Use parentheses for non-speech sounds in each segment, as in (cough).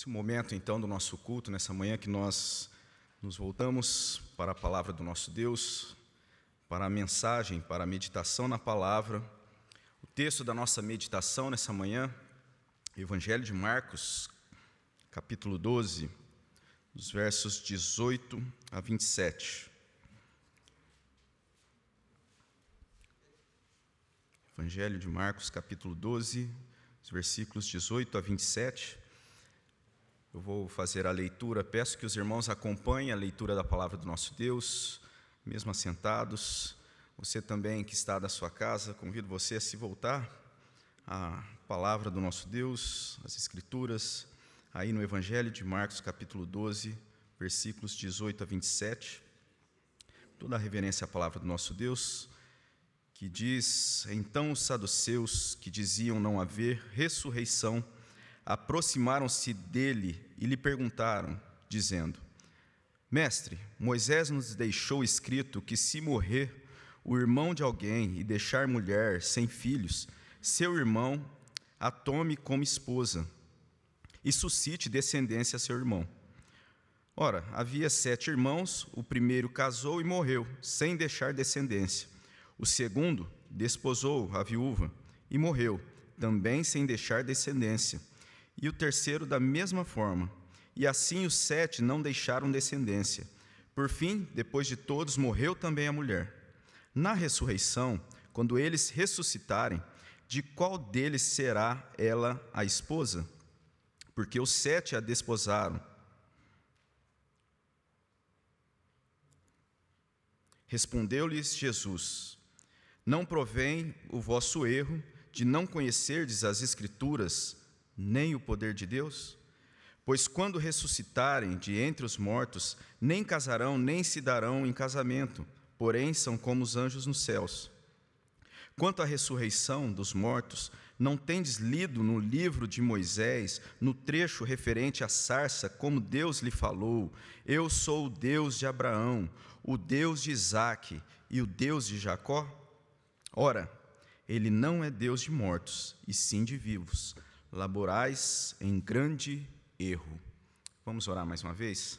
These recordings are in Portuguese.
Esse momento, então, do nosso culto, nessa manhã que nós nos voltamos para a palavra do nosso Deus, para a mensagem, para a meditação na palavra. O texto da nossa meditação nessa manhã, Evangelho de Marcos, capítulo 12, dos versos 18 a 27. Evangelho de Marcos, capítulo 12, os versículos 18 a 27. Eu vou fazer a leitura, peço que os irmãos acompanhem a leitura da palavra do nosso Deus, mesmo assentados. Você também que está da sua casa, convido você a se voltar à palavra do nosso Deus, as Escrituras, aí no Evangelho de Marcos, capítulo 12, versículos 18 a 27. Toda a reverência à palavra do nosso Deus, que diz: Então os saduceus, que diziam não haver ressurreição, aproximaram-se dele e lhe perguntaram, dizendo: Mestre, Moisés nos deixou escrito que se morrer o irmão de alguém e deixar mulher sem filhos, seu irmão a tome como esposa e suscite descendência a seu irmão. Ora, havia sete irmãos, o primeiro casou e morreu, sem deixar descendência. O segundo desposou a viúva e morreu, também sem deixar descendência e o terceiro da mesma forma. E assim os sete não deixaram descendência. Por fim, depois de todos, morreu também a mulher. Na ressurreição, quando eles ressuscitarem, de qual deles será ela a esposa? Porque os sete a desposaram. Respondeu-lhes Jesus: Não provém o vosso erro de não conhecerdes as Escrituras nem o poder de Deus? Pois quando ressuscitarem de entre os mortos, nem casarão, nem se darão em casamento, porém são como os anjos nos céus. Quanto à ressurreição dos mortos, não tendes lido no livro de Moisés, no trecho referente à sarça, como Deus lhe falou: Eu sou o Deus de Abraão, o Deus de Isaque e o Deus de Jacó? Ora, ele não é Deus de mortos, e sim de vivos laborais em grande erro. Vamos orar mais uma vez?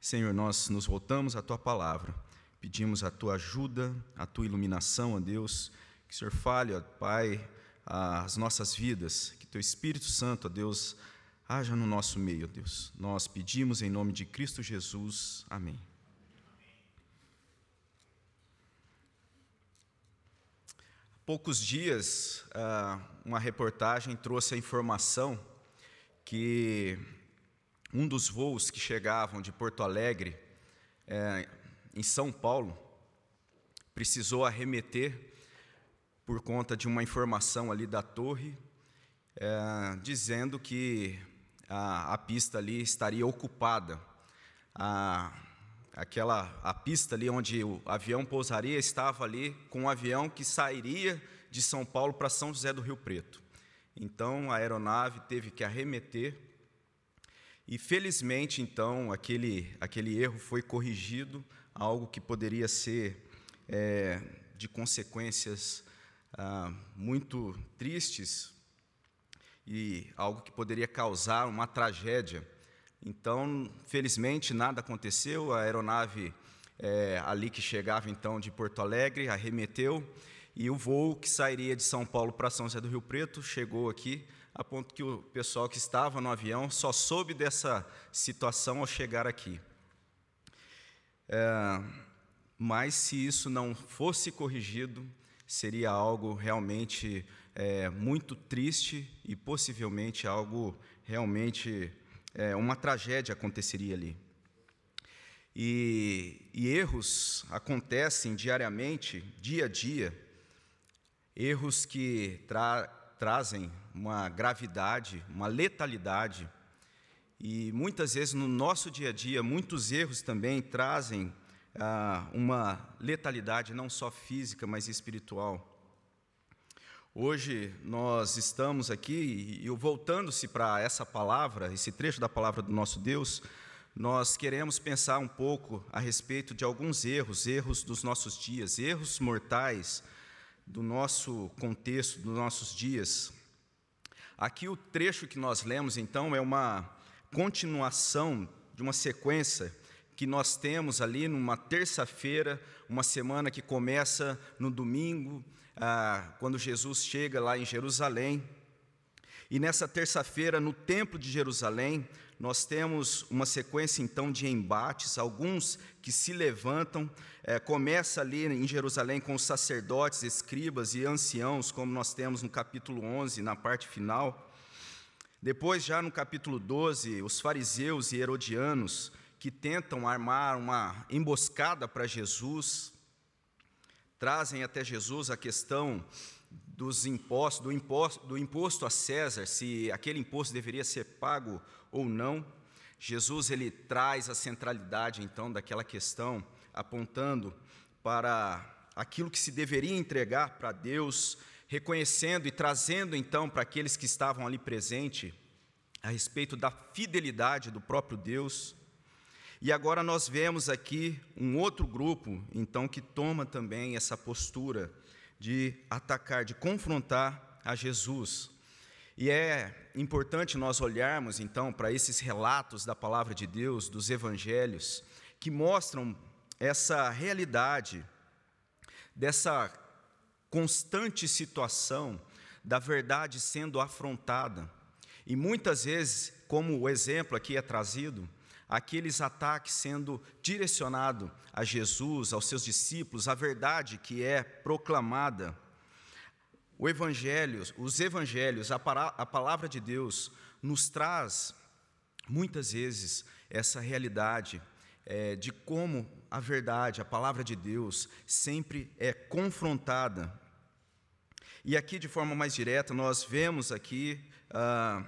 Senhor, nós nos voltamos à tua palavra, pedimos a tua ajuda, a tua iluminação, ó Deus, que o Senhor fale, ó Pai, as nossas vidas, que teu Espírito Santo, ó Deus, haja no nosso meio, ó Deus. Nós pedimos em nome de Cristo Jesus. Amém. Poucos dias, ah, uma reportagem trouxe a informação que um dos voos que chegavam de Porto Alegre, é, em São Paulo, precisou arremeter por conta de uma informação ali da torre, é, dizendo que a, pista ali estaria ocupada. A, aquela a pista ali onde o avião pousaria estava ali com um avião que sairia de São Paulo para São José do Rio Preto. Então a aeronave teve que arremeter e felizmente então aquele aquele erro foi corrigido, algo que poderia ser é, de consequências ah, muito tristes e algo que poderia causar uma tragédia então, felizmente, nada aconteceu. A aeronave é, ali que chegava então de Porto Alegre arremeteu e o voo que sairia de São Paulo para São José do Rio Preto chegou aqui, a ponto que o pessoal que estava no avião só soube dessa situação ao chegar aqui. É, mas se isso não fosse corrigido, seria algo realmente é, muito triste e possivelmente algo realmente é, uma tragédia aconteceria ali. E, e erros acontecem diariamente, dia a dia, erros que tra trazem uma gravidade, uma letalidade. E muitas vezes no nosso dia a dia, muitos erros também trazem ah, uma letalidade não só física, mas espiritual. Hoje nós estamos aqui e voltando-se para essa palavra, esse trecho da palavra do nosso Deus, nós queremos pensar um pouco a respeito de alguns erros, erros dos nossos dias, erros mortais do nosso contexto, dos nossos dias. Aqui o trecho que nós lemos, então, é uma continuação de uma sequência que nós temos ali numa terça-feira, uma semana que começa no domingo, ah, quando Jesus chega lá em Jerusalém. E nessa terça-feira, no Templo de Jerusalém, nós temos uma sequência então de embates, alguns que se levantam. É, começa ali em Jerusalém com os sacerdotes, escribas e anciãos, como nós temos no capítulo 11, na parte final. Depois, já no capítulo 12, os fariseus e herodianos que tentam armar uma emboscada para Jesus, trazem até Jesus a questão dos impostos, do imposto, do imposto a César, se aquele imposto deveria ser pago ou não. Jesus ele traz a centralidade então daquela questão, apontando para aquilo que se deveria entregar para Deus reconhecendo e trazendo então para aqueles que estavam ali presentes a respeito da fidelidade do próprio Deus. E agora nós vemos aqui um outro grupo, então, que toma também essa postura de atacar, de confrontar a Jesus. E é importante nós olharmos então para esses relatos da palavra de Deus, dos evangelhos, que mostram essa realidade dessa constante situação da verdade sendo afrontada. E muitas vezes, como o exemplo aqui é trazido, aqueles ataques sendo direcionados a Jesus, aos seus discípulos, a verdade que é proclamada. O evangelho, os evangelhos, a, a palavra de Deus nos traz muitas vezes essa realidade é, de como a verdade, a palavra de Deus, sempre é confrontada. E aqui, de forma mais direta, nós vemos aqui ah,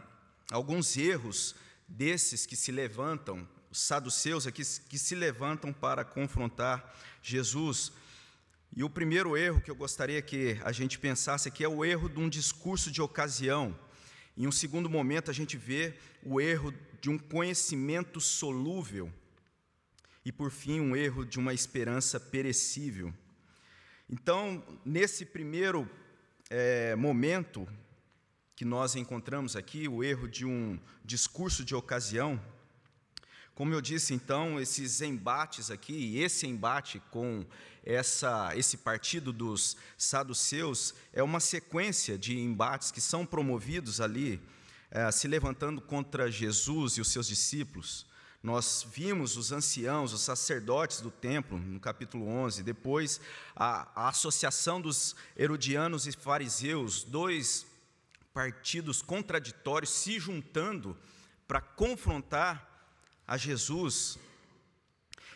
alguns erros desses que se levantam, os saduceus aqui que se levantam para confrontar Jesus. E o primeiro erro que eu gostaria que a gente pensasse aqui é o erro de um discurso de ocasião. Em um segundo momento, a gente vê o erro de um conhecimento solúvel e, por fim, um erro de uma esperança perecível. Então, nesse primeiro é, momento que nós encontramos aqui, o erro de um discurso de ocasião, como eu disse, então, esses embates aqui, esse embate com essa, esse partido dos saduceus, é uma sequência de embates que são promovidos ali, é, se levantando contra Jesus e os seus discípulos. Nós vimos os anciãos, os sacerdotes do templo, no capítulo 11, depois a, a associação dos herodianos e fariseus, dois partidos contraditórios se juntando para confrontar a Jesus.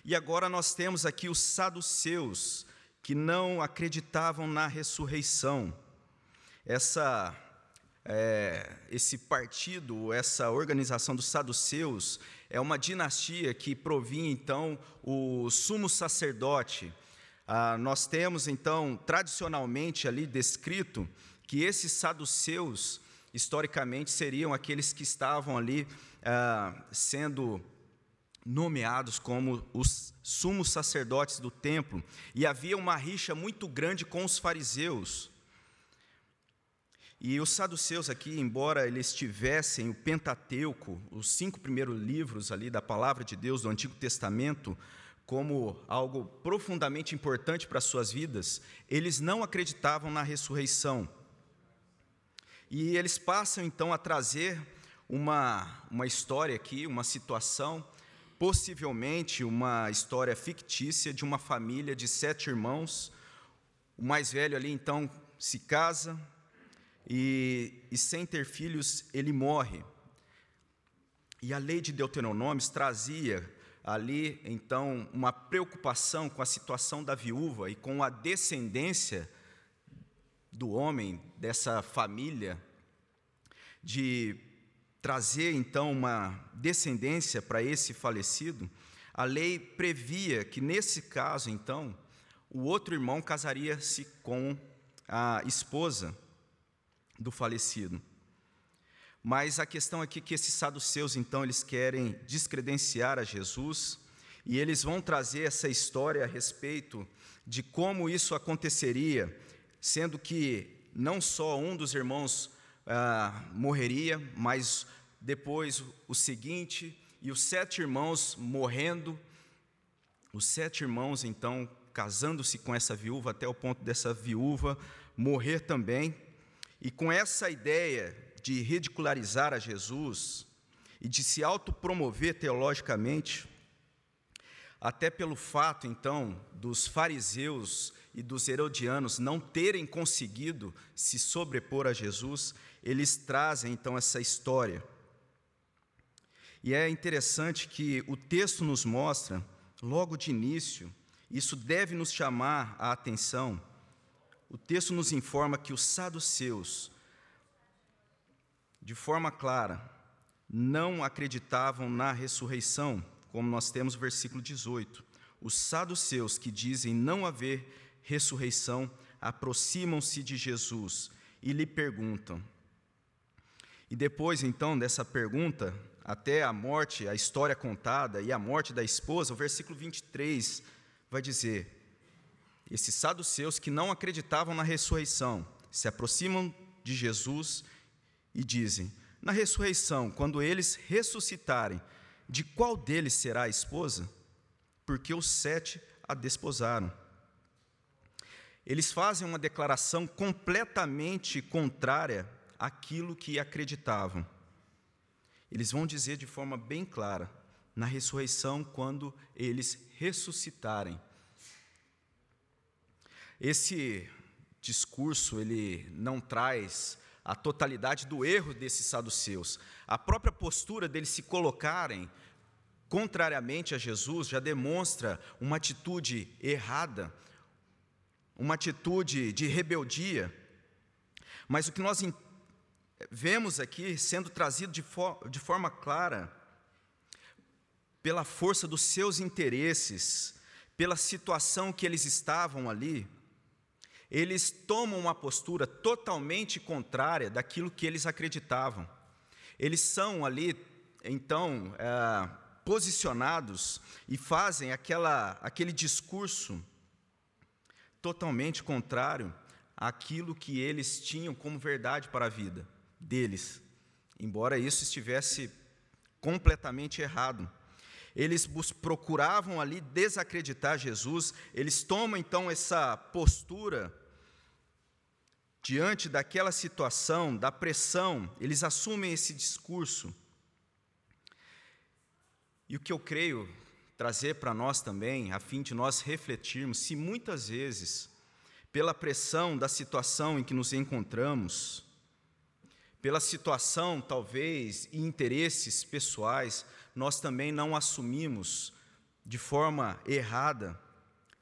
E agora nós temos aqui os saduceus, que não acreditavam na ressurreição. Essa é, esse partido, essa organização dos saduceus, é uma dinastia que provinha então o sumo sacerdote. Ah, nós temos então tradicionalmente ali descrito que esses saduceus historicamente seriam aqueles que estavam ali ah, sendo nomeados como os sumos sacerdotes do templo, e havia uma rixa muito grande com os fariseus. E os saduceus aqui, embora eles tivessem o Pentateuco, os cinco primeiros livros ali da palavra de Deus do Antigo Testamento, como algo profundamente importante para as suas vidas, eles não acreditavam na ressurreição. E eles passam então a trazer uma, uma história aqui, uma situação, possivelmente uma história fictícia de uma família de sete irmãos. O mais velho ali então se casa, e, e sem ter filhos ele morre. E a lei de Deuteronômios trazia ali, então, uma preocupação com a situação da viúva e com a descendência do homem, dessa família, de trazer, então, uma descendência para esse falecido. A lei previa que, nesse caso, então, o outro irmão casaria-se com a esposa do falecido. Mas a questão aqui é que esses saduceus, então, eles querem descredenciar a Jesus e eles vão trazer essa história a respeito de como isso aconteceria, sendo que não só um dos irmãos ah, morreria, mas depois o seguinte, e os sete irmãos morrendo, os sete irmãos então casando-se com essa viúva, até o ponto dessa viúva morrer também, e com essa ideia de ridicularizar a Jesus e de se autopromover teologicamente, até pelo fato, então, dos fariseus e dos herodianos não terem conseguido se sobrepor a Jesus, eles trazem então essa história. E é interessante que o texto nos mostra, logo de início, isso deve nos chamar a atenção. O texto nos informa que os saduceus, de forma clara, não acreditavam na ressurreição como nós temos o versículo 18. Os saduceus que dizem não haver ressurreição aproximam-se de Jesus e lhe perguntam. E depois, então, dessa pergunta, até a morte, a história contada e a morte da esposa, o versículo 23 vai dizer: esses saduceus que não acreditavam na ressurreição se aproximam de Jesus e dizem: na ressurreição, quando eles ressuscitarem, de qual deles será a esposa? Porque os sete a desposaram. Eles fazem uma declaração completamente contrária àquilo que acreditavam. Eles vão dizer de forma bem clara, na ressurreição, quando eles ressuscitarem. Esse discurso ele não traz a totalidade do erro desses saduceus. A própria postura deles se colocarem contrariamente a Jesus já demonstra uma atitude errada, uma atitude de rebeldia. Mas o que nós vemos aqui sendo trazido de, for de forma clara, pela força dos seus interesses, pela situação que eles estavam ali, eles tomam uma postura totalmente contrária daquilo que eles acreditavam. Eles são ali, então, é, posicionados e fazem aquela, aquele discurso totalmente contrário àquilo que eles tinham como verdade para a vida deles, embora isso estivesse completamente errado. Eles procuravam ali desacreditar Jesus, eles tomam então essa postura diante daquela situação, da pressão, eles assumem esse discurso. E o que eu creio trazer para nós também, a fim de nós refletirmos, se muitas vezes, pela pressão da situação em que nos encontramos, pela situação, talvez, e interesses pessoais, nós também não assumimos de forma errada,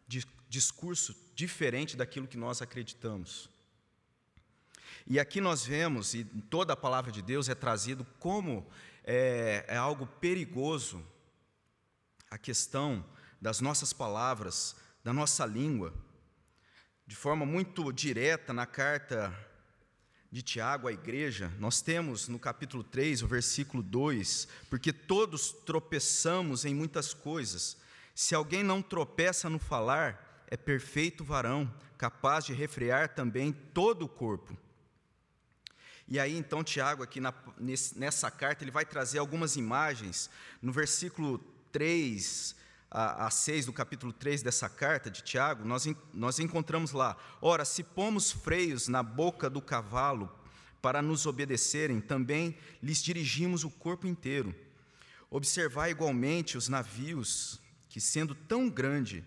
de discurso diferente daquilo que nós acreditamos. E aqui nós vemos, e toda a palavra de Deus é trazido como é, é algo perigoso a questão das nossas palavras, da nossa língua, de forma muito direta na carta de Tiago à igreja, nós temos no capítulo 3, o versículo 2: Porque todos tropeçamos em muitas coisas. Se alguém não tropeça no falar, é perfeito varão, capaz de refrear também todo o corpo. E aí, então, Tiago, aqui na, nessa carta, ele vai trazer algumas imagens. No versículo 3 a, a 6 do capítulo 3 dessa carta de Tiago, nós, nós encontramos lá: Ora, se pomos freios na boca do cavalo para nos obedecerem, também lhes dirigimos o corpo inteiro. Observai igualmente os navios, que sendo tão grande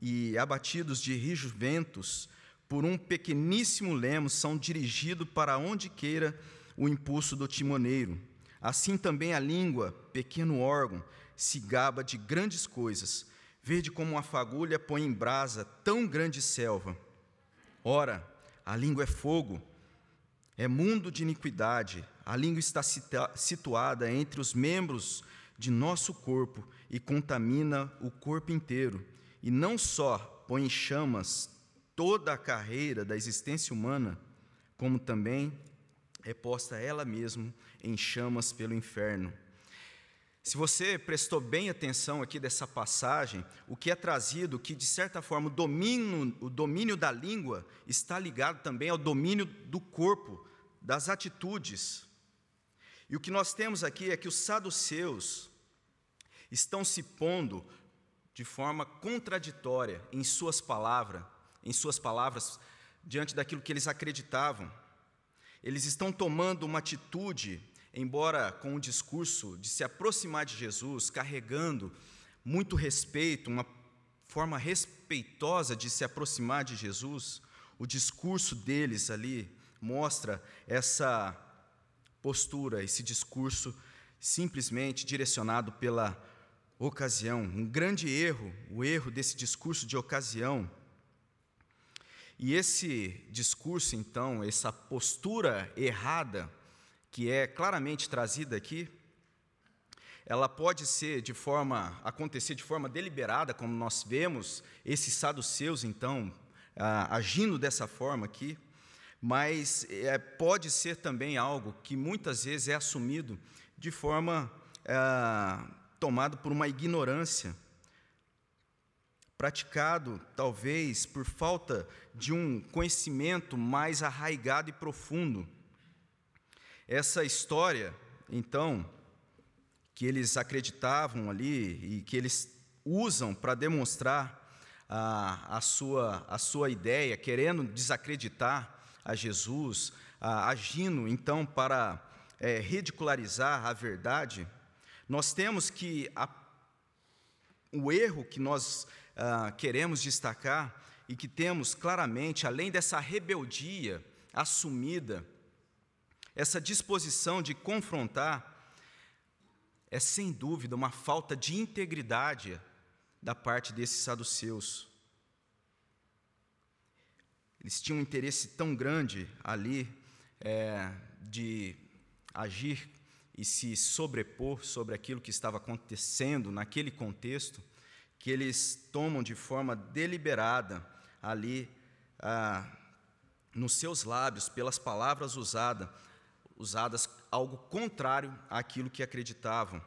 e abatidos de rijos ventos, por um pequeníssimo lemo, são dirigidos para onde queira o impulso do timoneiro. Assim também a língua, pequeno órgão, se gaba de grandes coisas. Vede como uma fagulha põe em brasa tão grande selva. Ora, a língua é fogo, é mundo de iniquidade. A língua está situada entre os membros de nosso corpo e contamina o corpo inteiro. E não só põe em chamas toda a carreira da existência humana, como também é posta ela mesma em chamas pelo inferno. Se você prestou bem atenção aqui dessa passagem, o que é trazido, que de certa forma o domínio, o domínio da língua está ligado também ao domínio do corpo das atitudes. E o que nós temos aqui é que os saduceus estão se pondo de forma contraditória em suas palavras, em suas palavras diante daquilo que eles acreditavam. Eles estão tomando uma atitude, embora com o discurso de se aproximar de Jesus, carregando muito respeito, uma forma respeitosa de se aproximar de Jesus, o discurso deles ali mostra essa postura, esse discurso simplesmente direcionado pela ocasião. Um grande erro, o erro desse discurso de ocasião. E esse discurso, então, essa postura errada, que é claramente trazida aqui, ela pode ser de forma, acontecer de forma deliberada, como nós vemos esses saduceus, então, agindo dessa forma aqui, mas é, pode ser também algo que muitas vezes é assumido de forma é, tomado por uma ignorância, praticado talvez por falta de um conhecimento mais arraigado e profundo. Essa história, então, que eles acreditavam ali e que eles usam para demonstrar a, a, sua, a sua ideia, querendo desacreditar a Jesus, a, agindo então para é, ridicularizar a verdade, nós temos que a, o erro que nós ah, queremos destacar e que temos claramente, além dessa rebeldia assumida, essa disposição de confrontar, é sem dúvida uma falta de integridade da parte desses saduceus. Eles tinham um interesse tão grande ali é, de agir e se sobrepor sobre aquilo que estava acontecendo naquele contexto, que eles tomam de forma deliberada ali ah, nos seus lábios, pelas palavras usada, usadas, algo contrário àquilo que acreditavam.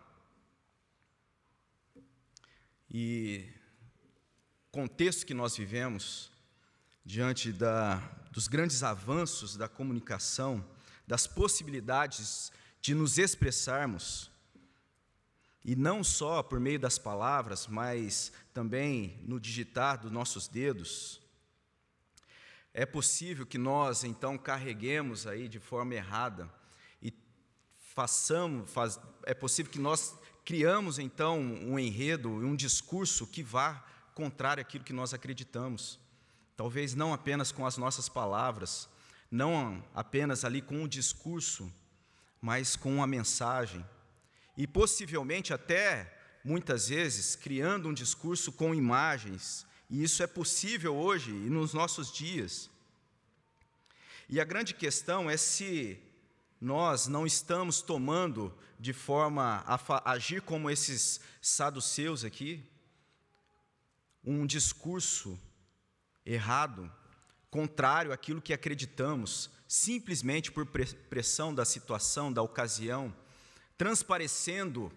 E contexto que nós vivemos, diante da, dos grandes avanços da comunicação, das possibilidades de nos expressarmos, e não só por meio das palavras, mas também no digitar dos nossos dedos, é possível que nós então carreguemos aí de forma errada e façamos, faz, é possível que nós criamos então um enredo, um discurso que vá contrário àquilo que nós acreditamos. Talvez não apenas com as nossas palavras, não apenas ali com o discurso, mas com uma mensagem. E possivelmente até, muitas vezes, criando um discurso com imagens. E isso é possível hoje e nos nossos dias. E a grande questão é se nós não estamos tomando de forma a agir como esses saduceus aqui, um discurso errado, contrário àquilo que acreditamos, simplesmente por pressão da situação, da ocasião, transparecendo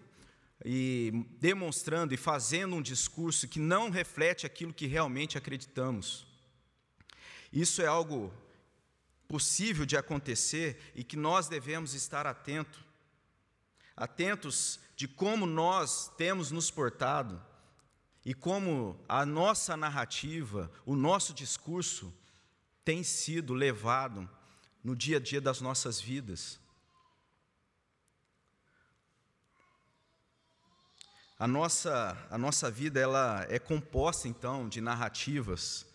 e demonstrando e fazendo um discurso que não reflete aquilo que realmente acreditamos. Isso é algo possível de acontecer e que nós devemos estar atentos. Atentos de como nós temos nos portado e como a nossa narrativa, o nosso discurso tem sido levado no dia a dia das nossas vidas. A nossa, a nossa vida ela é composta então de narrativas.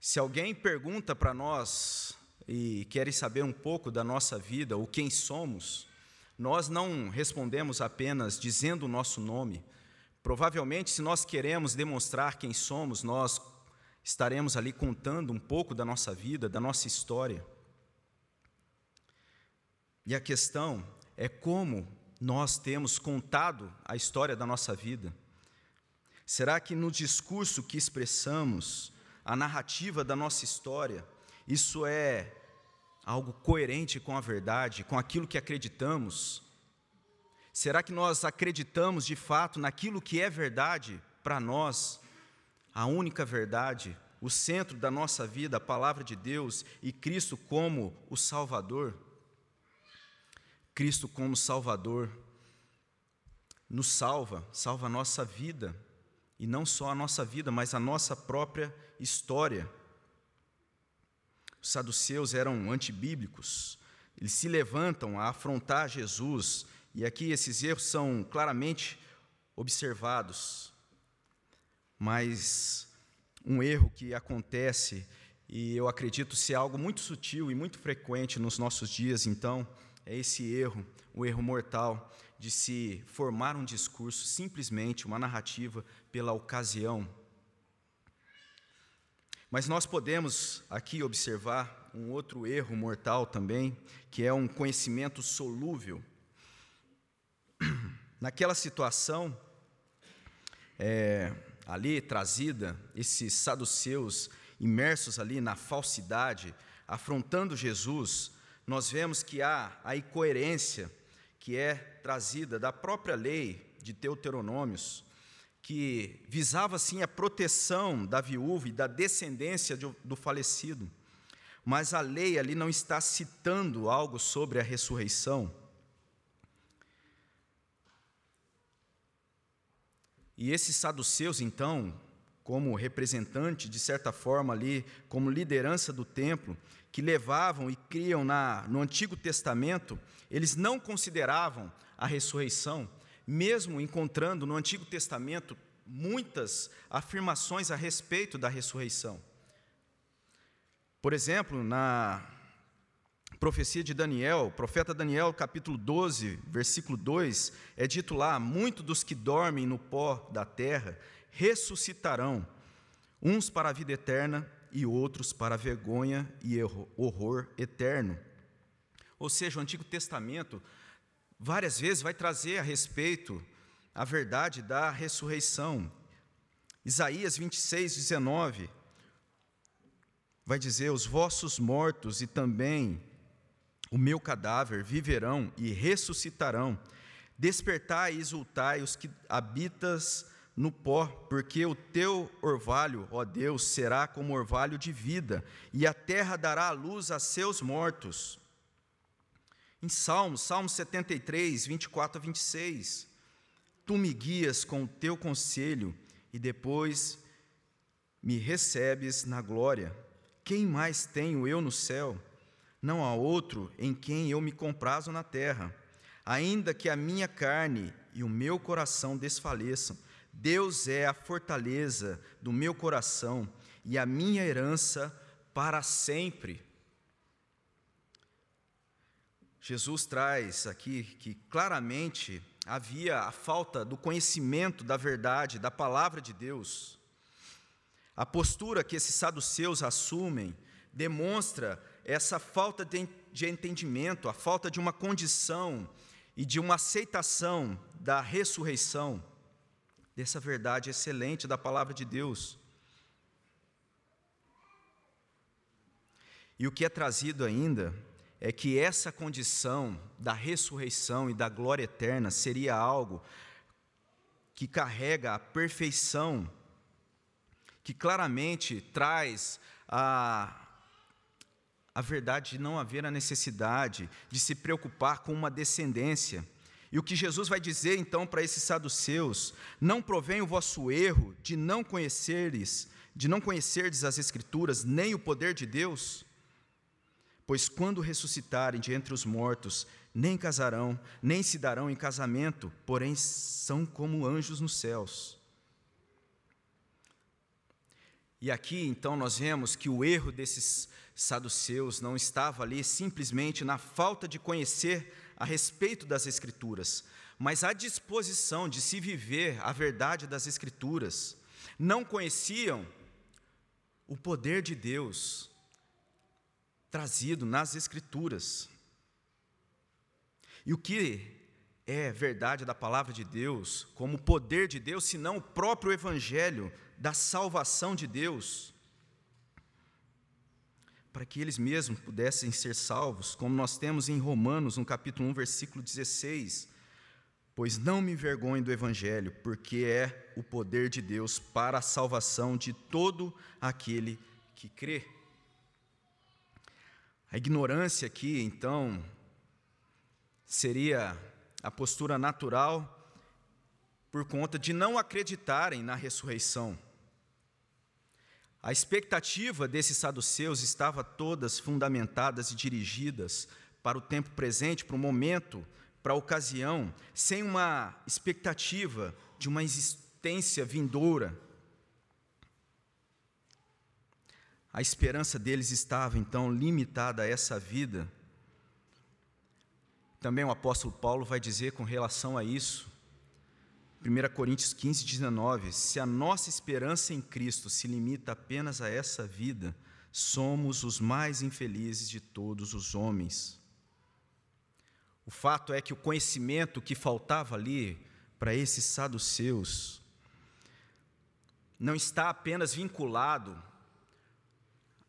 Se alguém pergunta para nós e quer saber um pouco da nossa vida, ou quem somos, nós não respondemos apenas dizendo o nosso nome. Provavelmente, se nós queremos demonstrar quem somos, nós estaremos ali contando um pouco da nossa vida, da nossa história. E a questão é como nós temos contado a história da nossa vida. Será que no discurso que expressamos, a narrativa da nossa história, isso é algo coerente com a verdade, com aquilo que acreditamos? Será que nós acreditamos de fato naquilo que é verdade para nós, a única verdade, o centro da nossa vida, a palavra de Deus e Cristo como o Salvador? Cristo como Salvador nos salva, salva a nossa vida, e não só a nossa vida, mas a nossa própria história. Os saduceus eram antibíblicos, eles se levantam a afrontar Jesus, e aqui esses erros são claramente observados. Mas um erro que acontece, e eu acredito ser algo muito sutil e muito frequente nos nossos dias, então, é esse erro, o erro mortal de se formar um discurso, simplesmente uma narrativa pela ocasião. Mas nós podemos aqui observar um outro erro mortal também, que é um conhecimento solúvel. (clears throat) Naquela situação, é, ali trazida, esses saduceus imersos ali na falsidade, afrontando Jesus, nós vemos que há a incoerência que é trazida da própria lei de Deuteronômios, que visava sim a proteção da viúva e da descendência do falecido. Mas a lei ali não está citando algo sobre a ressurreição. E esses saduceus, então, como representante, de certa forma ali, como liderança do templo, que levavam e criam na, no Antigo Testamento, eles não consideravam a ressurreição, mesmo encontrando no Antigo Testamento muitas afirmações a respeito da ressurreição. Por exemplo, na profecia de Daniel, profeta Daniel, capítulo 12, versículo 2, é dito lá: Muitos dos que dormem no pó da terra ressuscitarão, uns para a vida eterna e outros para vergonha e horror eterno. Ou seja, o Antigo Testamento várias vezes vai trazer a respeito a verdade da ressurreição. Isaías 26, 19 vai dizer: Os vossos mortos e também o meu cadáver viverão e ressuscitarão. Despertai e exultai os que habitas no pó, porque o teu orvalho, ó Deus, será como orvalho de vida, e a terra dará a luz a seus mortos. Em Salmos, Salmo 73, 24 a 26, tu me guias com o teu conselho e depois me recebes na glória. Quem mais tenho eu no céu? não há outro em quem eu me comprazo na terra. Ainda que a minha carne e o meu coração desfaleçam, Deus é a fortaleza do meu coração e a minha herança para sempre. Jesus traz aqui que claramente havia a falta do conhecimento da verdade, da palavra de Deus. A postura que esses saduceus assumem demonstra essa falta de, entendimento, a falta de uma condição e de uma aceitação da ressurreição, dessa verdade excelente da palavra de Deus. E o que é trazido ainda é que essa condição da ressurreição e da glória eterna seria algo que carrega a perfeição, que claramente traz a, a verdade de não haver a necessidade de se preocupar com uma descendência. E o que Jesus vai dizer então para esses saduceus: não provém o vosso erro de não conheceres, de não conhecerdes as escrituras, nem o poder de Deus? Pois quando ressuscitarem de entre os mortos, nem casarão, nem se darão em casamento, porém são como anjos nos céus. E aqui então nós vemos que o erro desses saduceus não estava ali simplesmente na falta de conhecer a respeito das Escrituras, mas a disposição de se viver a verdade das Escrituras. Não conheciam o poder de Deus trazido nas Escrituras. E o que é verdade da palavra de Deus, como poder de Deus, senão o próprio Evangelho da salvação de Deus? Para que eles mesmos pudessem ser salvos, como nós temos em Romanos, no capítulo 1, versículo 16. Pois não me envergonhe do Evangelho, porque é o poder de Deus para a salvação de todo aquele que crê. A ignorância aqui, então, seria a postura natural por conta de não acreditarem na ressurreição. A expectativa desses saduceus estava todas fundamentadas e dirigidas para o tempo presente, para o momento, para a ocasião, sem uma expectativa de uma existência vindoura. A esperança deles estava então limitada a essa vida. Também o apóstolo Paulo vai dizer com relação a isso, 1 Coríntios 15, 19: se a nossa esperança em Cristo se limita apenas a essa vida, somos os mais infelizes de todos os homens. O fato é que o conhecimento que faltava ali para esses saduceus não está apenas vinculado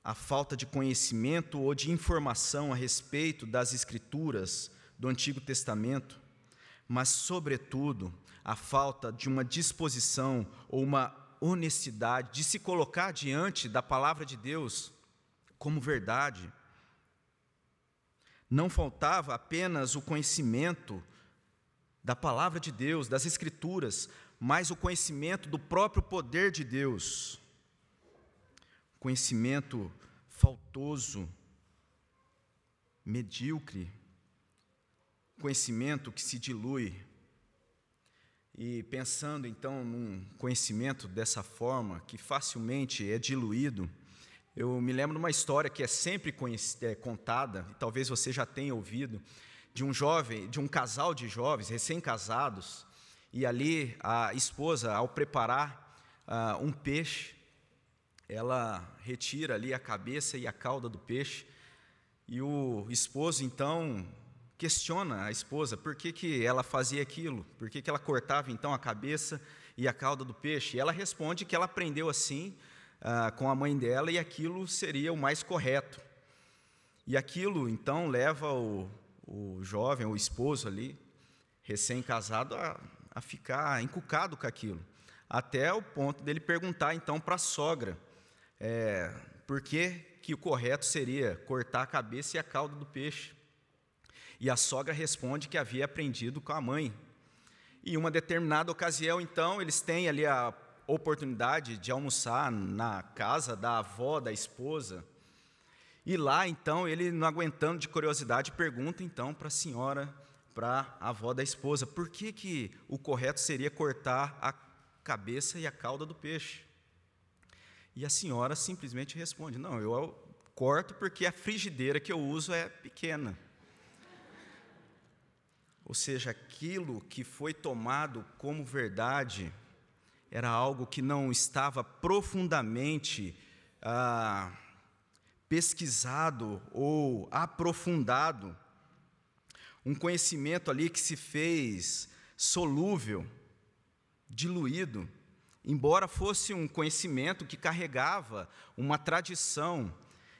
a falta de conhecimento ou de informação a respeito das Escrituras do Antigo Testamento, mas, sobretudo, a falta de uma disposição ou uma honestidade de se colocar diante da palavra de Deus como verdade. Não faltava apenas o conhecimento da palavra de Deus, das Escrituras, mas o conhecimento do próprio poder de Deus conhecimento faltoso, medíocre, conhecimento que se dilui. E pensando então num conhecimento dessa forma, que facilmente é diluído, eu me lembro de uma história que é sempre é, contada, e talvez você já tenha ouvido, de um jovem, de um casal de jovens recém-casados, e ali a esposa, ao preparar uh, um peixe, ela retira ali a cabeça e a cauda do peixe, e o esposo então questiona a esposa por que, que ela fazia aquilo, por que, que ela cortava então a cabeça e a cauda do peixe. E ela responde que ela aprendeu assim ah, com a mãe dela e aquilo seria o mais correto. E aquilo então leva o, o jovem, o esposo ali, recém-casado, a, a ficar encucado com aquilo, até o ponto dele perguntar então para a sogra é, por que, que o correto seria cortar a cabeça e a cauda do peixe. E a sogra responde que havia aprendido com a mãe. E uma determinada ocasião, então, eles têm ali a oportunidade de almoçar na casa da avó da esposa. E lá, então, ele, não aguentando de curiosidade, pergunta então para a senhora, para a avó da esposa, por que, que o correto seria cortar a cabeça e a cauda do peixe? E a senhora simplesmente responde: Não, eu corto porque a frigideira que eu uso é pequena. Ou seja, aquilo que foi tomado como verdade era algo que não estava profundamente ah, pesquisado ou aprofundado. Um conhecimento ali que se fez solúvel, diluído embora fosse um conhecimento que carregava uma tradição,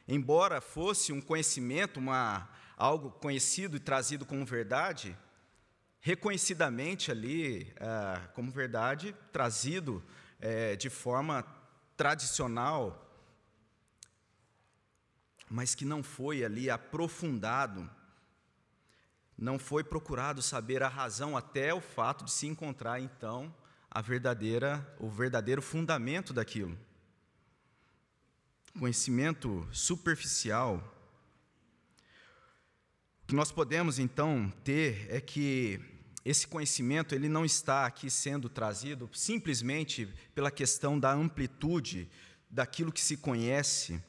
embora fosse um conhecimento, uma, algo conhecido e trazido como verdade, reconhecidamente ali ah, como verdade, trazido eh, de forma tradicional, mas que não foi ali aprofundado, não foi procurado saber a razão até o fato de se encontrar então a verdadeira, o verdadeiro fundamento daquilo. Conhecimento superficial. O que nós podemos então ter é que esse conhecimento ele não está aqui sendo trazido simplesmente pela questão da amplitude daquilo que se conhece.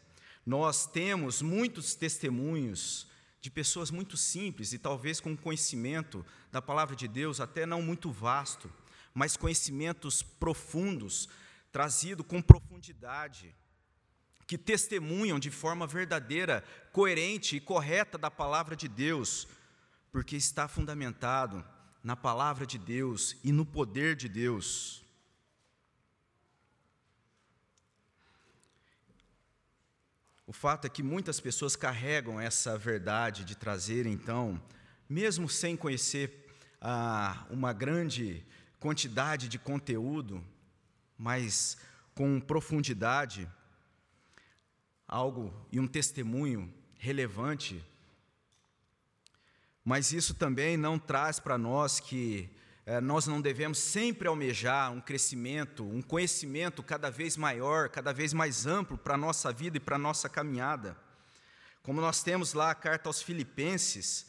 Nós temos muitos testemunhos de pessoas muito simples e talvez com conhecimento da palavra de Deus até não muito vasto, mas conhecimentos profundos, trazido com profundidade, que testemunham de forma verdadeira, coerente e correta da palavra de Deus, porque está fundamentado na palavra de Deus e no poder de Deus. O fato é que muitas pessoas carregam essa verdade de trazer, então, mesmo sem conhecer ah, uma grande quantidade de conteúdo, mas com profundidade, algo e um testemunho relevante, mas isso também não traz para nós que é, nós não devemos sempre almejar um crescimento, um conhecimento cada vez maior, cada vez mais amplo para a nossa vida e para a nossa caminhada. Como nós temos lá a carta aos Filipenses,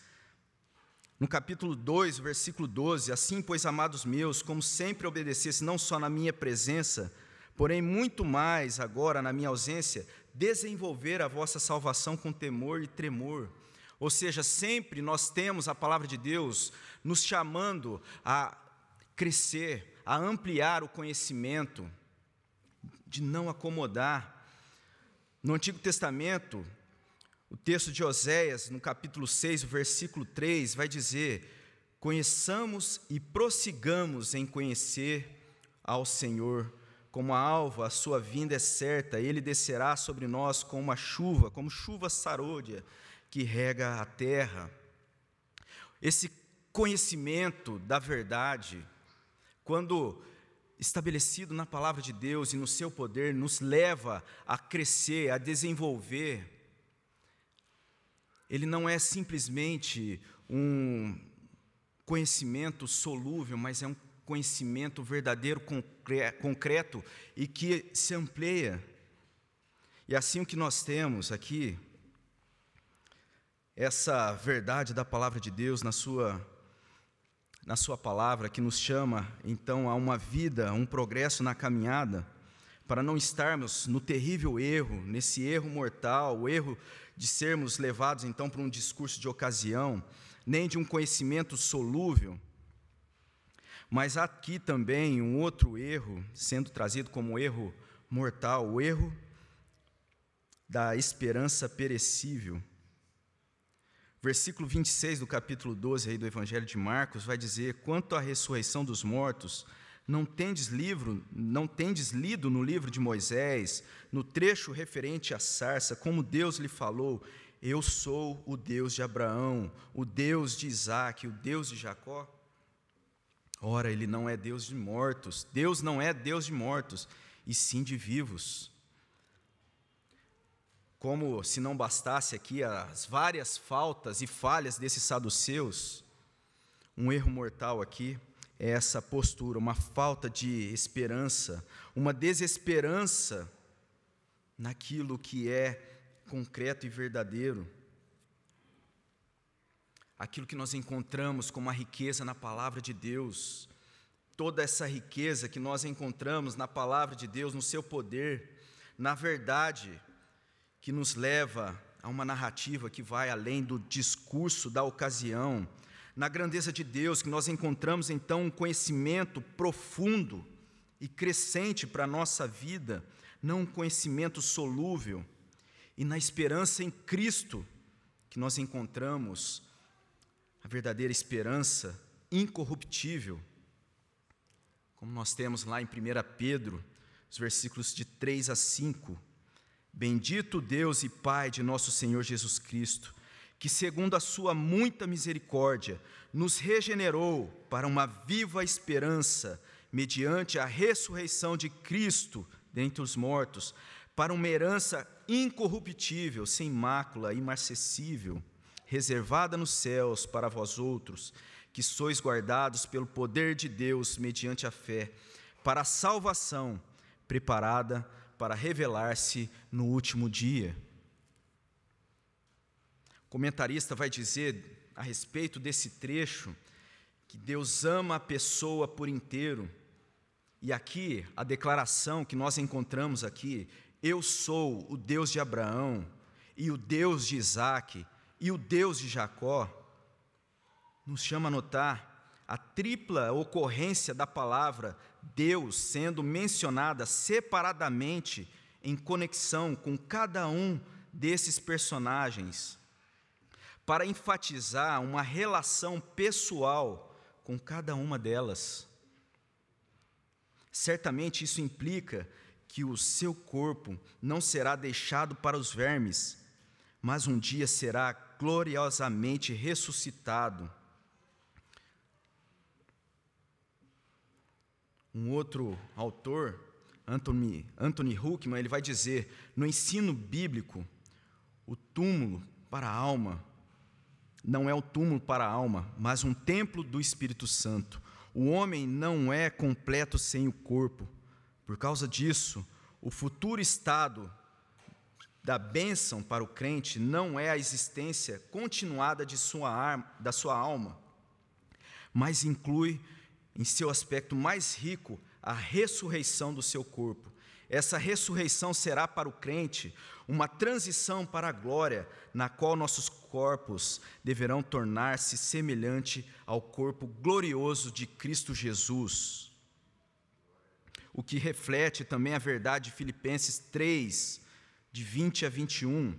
no capítulo 2, versículo 12: Assim, pois, amados meus, como sempre obedecesse, não só na minha presença, porém muito mais agora na minha ausência, desenvolver a vossa salvação com temor e tremor. Ou seja, sempre nós temos a palavra de Deus nos chamando a crescer, a ampliar o conhecimento, de não acomodar. No Antigo Testamento, o texto de Oséias, no capítulo 6, o versículo 3, vai dizer: Conheçamos e prossigamos em conhecer ao Senhor. Como a alva, a sua vinda é certa, ele descerá sobre nós como uma chuva, como chuva sarôdia que rega a terra. Esse conhecimento da verdade, quando estabelecido na palavra de Deus e no seu poder, nos leva a crescer, a desenvolver. Ele não é simplesmente um conhecimento solúvel, mas é um conhecimento verdadeiro, concreto e que se amplia. E assim o que nós temos aqui essa verdade da palavra de Deus na sua na sua palavra que nos chama então a uma vida, um progresso na caminhada, para não estarmos no terrível erro, nesse erro mortal, o erro de sermos levados então para um discurso de ocasião, nem de um conhecimento solúvel. Mas aqui também um outro erro sendo trazido como erro mortal, o erro da esperança perecível. Versículo 26 do capítulo 12 aí do Evangelho de Marcos vai dizer: Quanto à ressurreição dos mortos, não tendes livro, não tendes lido no livro de Moisés, no trecho referente à sarça, como Deus lhe falou: Eu sou o Deus de Abraão, o Deus de Isaac, o Deus de Jacó? Ora, ele não é Deus de mortos. Deus não é Deus de mortos, e sim de vivos. Como se não bastasse aqui as várias faltas e falhas desses saduceus, um erro mortal aqui é essa postura, uma falta de esperança, uma desesperança naquilo que é concreto e verdadeiro. Aquilo que nós encontramos como a riqueza na palavra de Deus, toda essa riqueza que nós encontramos na palavra de Deus, no seu poder, na verdade, que nos leva a uma narrativa que vai além do discurso da ocasião, na grandeza de Deus, que nós encontramos então um conhecimento profundo e crescente para a nossa vida, não um conhecimento solúvel, e na esperança em Cristo, que nós encontramos a verdadeira esperança incorruptível, como nós temos lá em 1 Pedro, os versículos de 3 a 5. Bendito Deus e Pai de nosso Senhor Jesus Cristo, que, segundo a Sua muita misericórdia, nos regenerou para uma viva esperança, mediante a ressurreição de Cristo dentre os mortos, para uma herança incorruptível, sem mácula, imarcessível, reservada nos céus para vós outros, que sois guardados pelo poder de Deus mediante a fé, para a salvação preparada para revelar-se no último dia. O comentarista vai dizer a respeito desse trecho que Deus ama a pessoa por inteiro. E aqui, a declaração que nós encontramos aqui, eu sou o Deus de Abraão, e o Deus de Isaac, e o Deus de Jacó, nos chama a notar a tripla ocorrência da palavra Deus sendo mencionada separadamente em conexão com cada um desses personagens, para enfatizar uma relação pessoal com cada uma delas. Certamente isso implica que o seu corpo não será deixado para os vermes, mas um dia será gloriosamente ressuscitado Um outro autor, Anthony, Anthony Huckman, ele vai dizer: no ensino bíblico, o túmulo para a alma não é o túmulo para a alma, mas um templo do Espírito Santo. O homem não é completo sem o corpo. Por causa disso, o futuro estado da bênção para o crente não é a existência continuada de sua, da sua alma, mas inclui em seu aspecto mais rico a ressurreição do seu corpo. Essa ressurreição será para o crente uma transição para a glória, na qual nossos corpos deverão tornar-se semelhante ao corpo glorioso de Cristo Jesus. O que reflete também a verdade de Filipenses 3, de 20 a 21.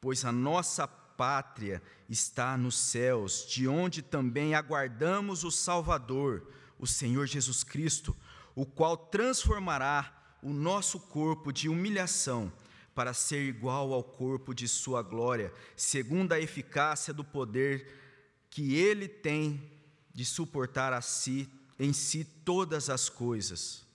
Pois a nossa pátria está nos céus, de onde também aguardamos o Salvador, o Senhor Jesus Cristo, o qual transformará o nosso corpo de humilhação para ser igual ao corpo de Sua glória, segundo a eficácia do poder que Ele tem de suportar a si, em si todas as coisas.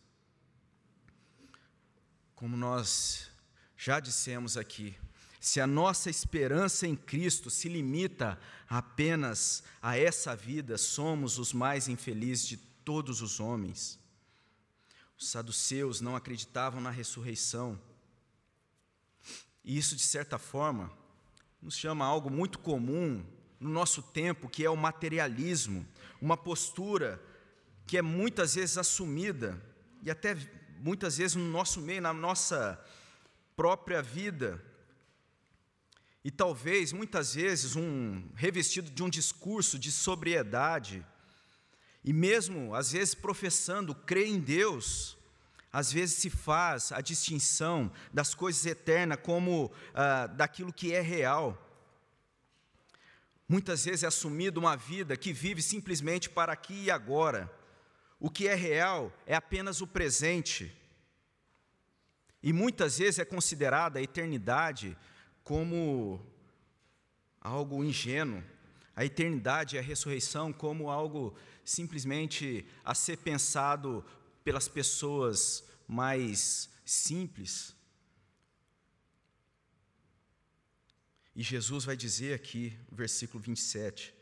Como nós já dissemos aqui, se a nossa esperança em Cristo se limita apenas a essa vida, somos os mais infelizes de todos os homens. Os saduceus não acreditavam na ressurreição. E isso, de certa forma, nos chama a algo muito comum no nosso tempo, que é o materialismo, uma postura que é muitas vezes assumida e até muitas vezes no nosso meio, na nossa própria vida. E talvez, muitas vezes, um revestido de um discurso de sobriedade, e mesmo, às vezes, professando crer em Deus, às vezes se faz a distinção das coisas eternas como ah, daquilo que é real. Muitas vezes é assumido uma vida que vive simplesmente para aqui e agora. O que é real é apenas o presente. E muitas vezes é considerada a eternidade como algo ingênuo, a eternidade e a ressurreição como algo simplesmente a ser pensado pelas pessoas mais simples. E Jesus vai dizer aqui, versículo 27,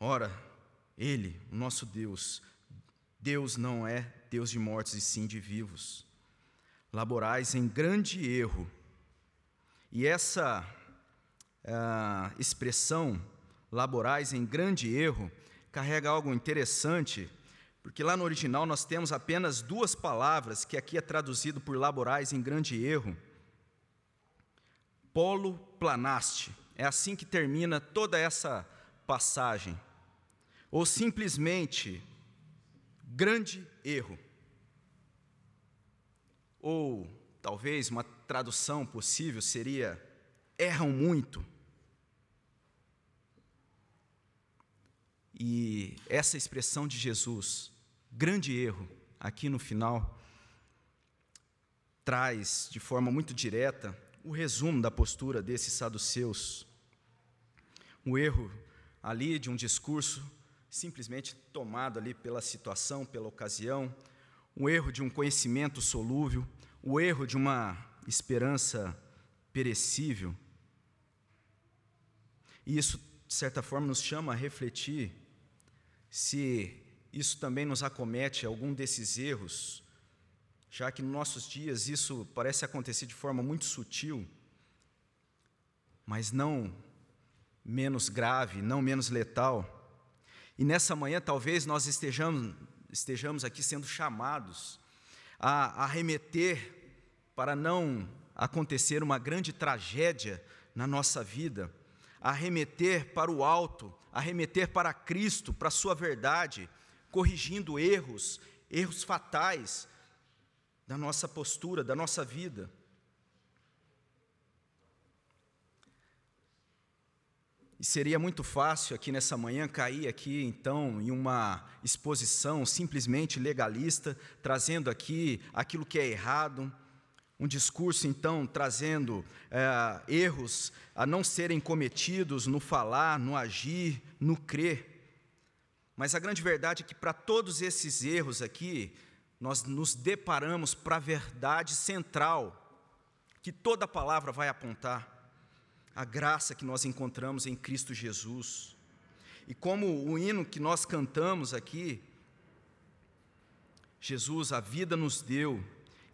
ora, Ele, o nosso Deus, Deus não é Deus de mortos e sim de vivos. Laborais em grande erro. E essa uh, expressão, laborais em grande erro, carrega algo interessante, porque lá no original nós temos apenas duas palavras, que aqui é traduzido por laborais em grande erro. Polo planaste. É assim que termina toda essa passagem. Ou simplesmente grande erro. Ou talvez uma tradução possível seria erram muito. E essa expressão de Jesus, grande erro, aqui no final, traz de forma muito direta o resumo da postura desses saduceus. O erro ali de um discurso simplesmente tomado ali pela situação, pela ocasião, o erro de um conhecimento solúvel, o erro de uma esperança perecível. E isso, de certa forma, nos chama a refletir se isso também nos acomete algum desses erros, já que nos nossos dias isso parece acontecer de forma muito sutil, mas não menos grave, não menos letal. E nessa manhã talvez nós estejamos, estejamos aqui sendo chamados a, a remeter para não acontecer uma grande tragédia na nossa vida, a remeter para o alto, a remeter para Cristo, para a Sua verdade, corrigindo erros, erros fatais da nossa postura, da nossa vida. E seria muito fácil aqui nessa manhã cair aqui então em uma exposição simplesmente legalista, trazendo aqui aquilo que é errado, um discurso, então, trazendo é, erros a não serem cometidos no falar, no agir, no crer. Mas a grande verdade é que, para todos esses erros aqui, nós nos deparamos para a verdade central, que toda palavra vai apontar. a graça que nós encontramos em Cristo Jesus. E como o hino que nós cantamos aqui, Jesus, a vida nos deu,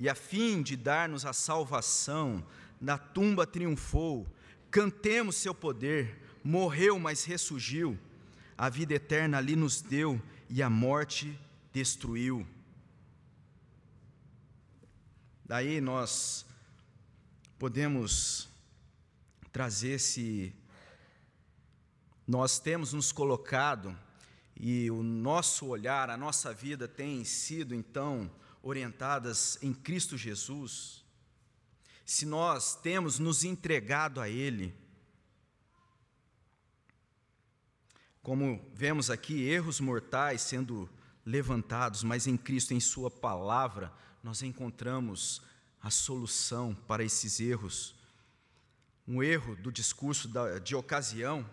e a fim de dar-nos a salvação, na tumba triunfou, cantemos seu poder, morreu, mas ressurgiu, a vida eterna ali nos deu, e a morte destruiu. Daí nós podemos trazer esse. Nós temos nos colocado e o nosso olhar, a nossa vida tem sido então orientadas em Cristo Jesus. Se nós temos nos entregado a Ele, como vemos aqui, erros mortais sendo levantados, mas em Cristo, em Sua palavra, nós encontramos a solução para esses erros. Um erro do discurso de ocasião,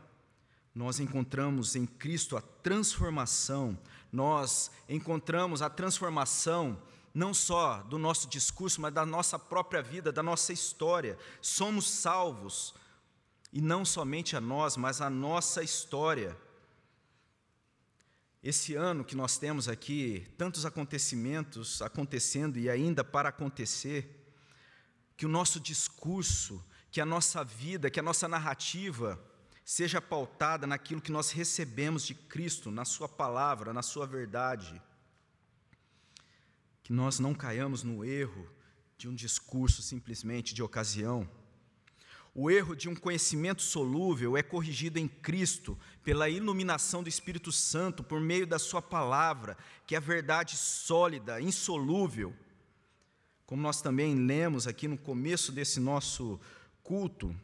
nós encontramos em Cristo a transformação, nós encontramos a transformação não só do nosso discurso, mas da nossa própria vida, da nossa história. Somos salvos, e não somente a nós, mas a nossa história. Esse ano que nós temos aqui, tantos acontecimentos acontecendo e ainda para acontecer, que o nosso discurso, que a nossa vida, que a nossa narrativa seja pautada naquilo que nós recebemos de Cristo, na Sua palavra, na Sua verdade. Que nós não caiamos no erro de um discurso simplesmente de ocasião o erro de um conhecimento solúvel é corrigido em Cristo pela iluminação do Espírito Santo por meio da Sua palavra, que é a verdade sólida, insolúvel. Como nós também lemos aqui no começo desse nosso culto,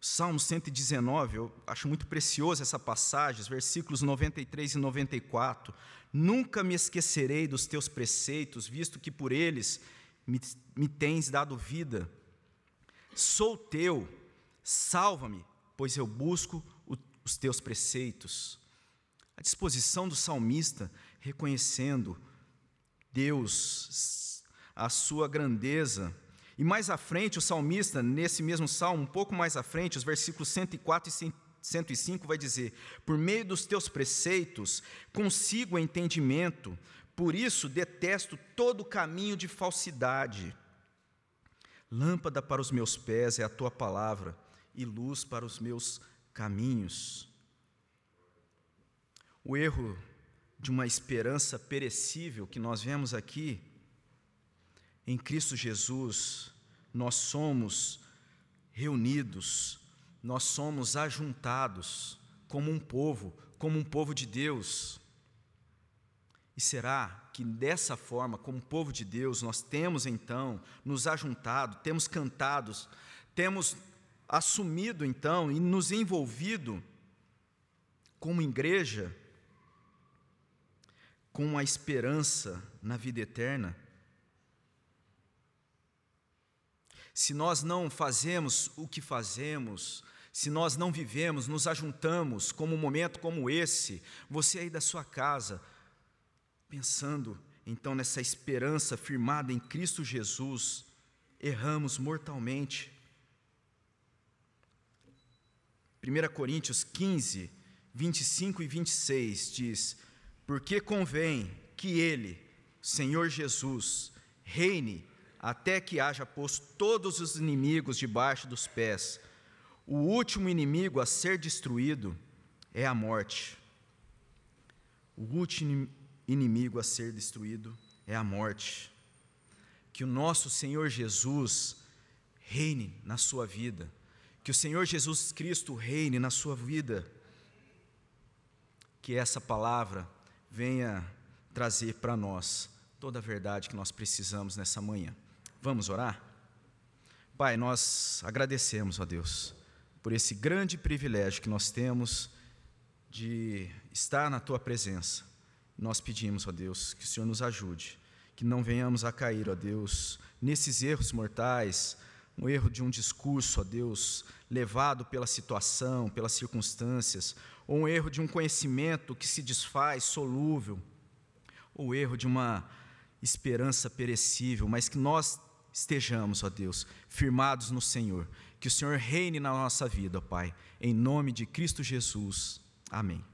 Salmo 119, eu acho muito preciosa essa passagem, os versículos 93 e 94. Nunca me esquecerei dos teus preceitos, visto que por eles me, me tens dado vida. Sou teu, salva-me, pois eu busco os teus preceitos. A disposição do salmista reconhecendo Deus, a sua grandeza. E mais à frente, o salmista, nesse mesmo salmo, um pouco mais à frente, os versículos 104 e 105, vai dizer: Por meio dos teus preceitos consigo entendimento, por isso detesto todo caminho de falsidade. Lâmpada para os meus pés é a tua palavra e luz para os meus caminhos. O erro de uma esperança perecível que nós vemos aqui, em Cristo Jesus, nós somos reunidos, nós somos ajuntados como um povo, como um povo de Deus. E será que dessa forma, como povo de Deus, nós temos então nos ajuntado, temos cantado, temos assumido então e nos envolvido como igreja com a esperança na vida eterna? Se nós não fazemos o que fazemos, se nós não vivemos, nos ajuntamos como um momento como esse, você aí da sua casa, Pensando então nessa esperança firmada em Cristo Jesus, erramos mortalmente. 1 Coríntios 15, 25 e 26 diz: Porque convém que Ele, Senhor Jesus, reine até que haja posto todos os inimigos debaixo dos pés. O último inimigo a ser destruído é a morte. O último inimigo a ser destruído é a morte. Que o nosso Senhor Jesus reine na sua vida, que o Senhor Jesus Cristo reine na sua vida. Que essa palavra venha trazer para nós toda a verdade que nós precisamos nessa manhã. Vamos orar? Pai, nós agradecemos a Deus por esse grande privilégio que nós temos de estar na tua presença. Nós pedimos, ó Deus, que o Senhor nos ajude, que não venhamos a cair, ó Deus, nesses erros mortais, um erro de um discurso, ó Deus, levado pela situação, pelas circunstâncias, ou um erro de um conhecimento que se desfaz, solúvel, ou erro de uma esperança perecível, mas que nós estejamos, ó Deus, firmados no Senhor. Que o Senhor reine na nossa vida, ó Pai, em nome de Cristo Jesus. Amém.